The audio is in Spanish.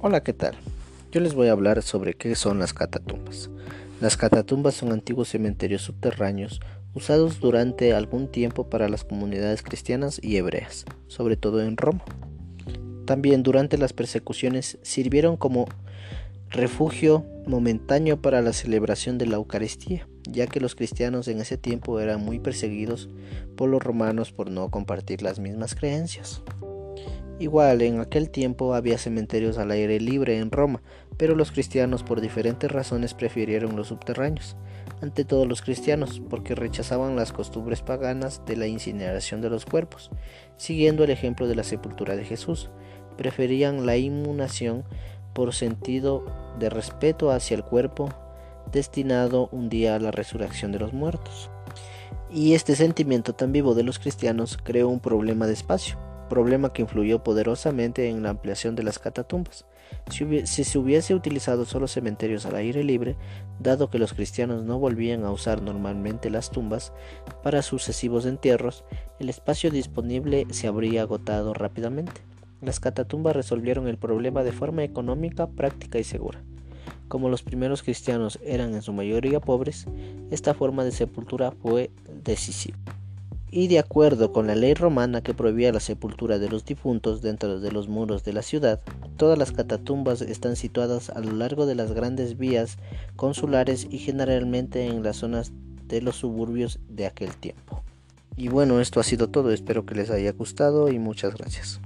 Hola, ¿qué tal? Yo les voy a hablar sobre qué son las catatumbas. Las catatumbas son antiguos cementerios subterráneos usados durante algún tiempo para las comunidades cristianas y hebreas, sobre todo en Roma. También durante las persecuciones sirvieron como refugio momentáneo para la celebración de la Eucaristía, ya que los cristianos en ese tiempo eran muy perseguidos por los romanos por no compartir las mismas creencias. Igual, en aquel tiempo había cementerios al aire libre en Roma, pero los cristianos por diferentes razones prefirieron los subterráneos, ante todo los cristianos, porque rechazaban las costumbres paganas de la incineración de los cuerpos, siguiendo el ejemplo de la sepultura de Jesús. Preferían la inhumación por sentido de respeto hacia el cuerpo destinado un día a la resurrección de los muertos. Y este sentimiento tan vivo de los cristianos creó un problema de espacio problema que influyó poderosamente en la ampliación de las catatumbas. Si, se hubiese utilizado solo cementerios al aire libre, dado que los cristianos no volvían a usar normalmente las tumbas para sucesivos entierros, el espacio disponible se habría agotado rápidamente. Las catatumbas resolvieron el problema de forma económica, práctica y segura. Como los primeros cristianos eran en su mayoría pobres, esta forma de sepultura fue decisiva y de acuerdo con la ley romana que prohibía la sepultura de los difuntos dentro de los muros de la ciudad, todas las catatumbas están situadas a lo largo de las grandes vías consulares y generalmente en las zonas de los suburbios de aquel tiempo. Y bueno, esto ha sido todo, espero que les haya gustado y muchas gracias.